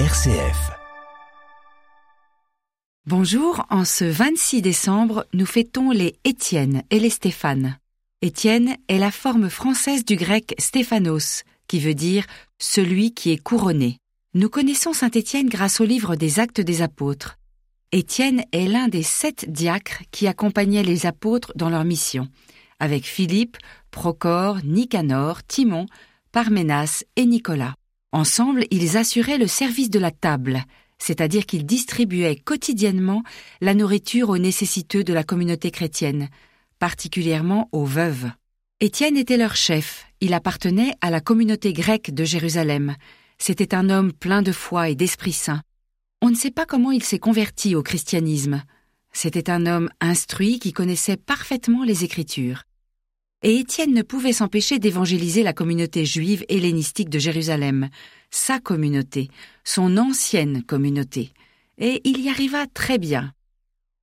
RCF. Bonjour, en ce 26 décembre, nous fêtons les Étienne et les Stéphane. Étienne est la forme française du grec Stéphanos, qui veut dire celui qui est couronné. Nous connaissons Saint Étienne grâce au livre des Actes des Apôtres. Étienne est l'un des sept diacres qui accompagnaient les apôtres dans leur mission, avec Philippe, Procore, Nicanor, Timon, Parménas et Nicolas. Ensemble, ils assuraient le service de la table, c'est-à-dire qu'ils distribuaient quotidiennement la nourriture aux nécessiteux de la communauté chrétienne, particulièrement aux veuves. Étienne était leur chef, il appartenait à la communauté grecque de Jérusalem. C'était un homme plein de foi et d'Esprit Saint. On ne sait pas comment il s'est converti au christianisme. C'était un homme instruit qui connaissait parfaitement les Écritures et Étienne ne pouvait s'empêcher d'évangéliser la communauté juive hellénistique de Jérusalem, sa communauté, son ancienne communauté, et il y arriva très bien.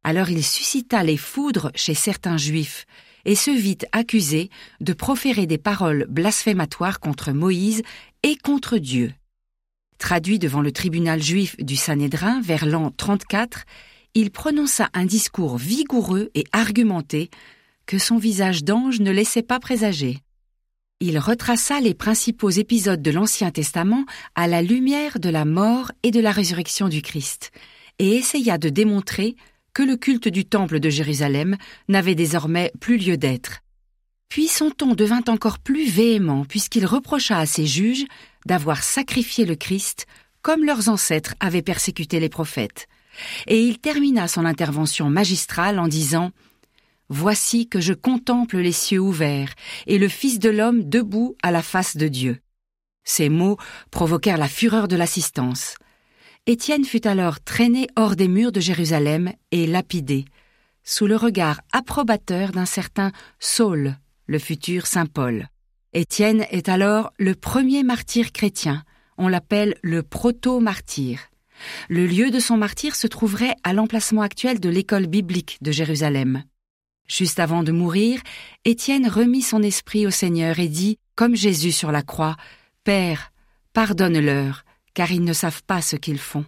Alors il suscita les foudres chez certains juifs, et se vit accusé de proférer des paroles blasphématoires contre Moïse et contre Dieu. Traduit devant le tribunal juif du Sanhédrin vers l'an 34, il prononça un discours vigoureux et argumenté que son visage d'ange ne laissait pas présager. Il retraça les principaux épisodes de l'Ancien Testament à la lumière de la mort et de la résurrection du Christ, et essaya de démontrer que le culte du Temple de Jérusalem n'avait désormais plus lieu d'être. Puis son ton devint encore plus véhément puisqu'il reprocha à ses juges d'avoir sacrifié le Christ comme leurs ancêtres avaient persécuté les prophètes. Et il termina son intervention magistrale en disant Voici que je contemple les cieux ouverts et le Fils de l'homme debout à la face de Dieu. Ces mots provoquèrent la fureur de l'assistance. Étienne fut alors traîné hors des murs de Jérusalem et lapidé, sous le regard approbateur d'un certain Saul, le futur Saint Paul. Étienne est alors le premier martyr chrétien. On l'appelle le proto-martyr. Le lieu de son martyr se trouverait à l'emplacement actuel de l'école biblique de Jérusalem. Juste avant de mourir, Étienne remit son esprit au Seigneur et dit, comme Jésus sur la croix, Père, pardonne-leur, car ils ne savent pas ce qu'ils font.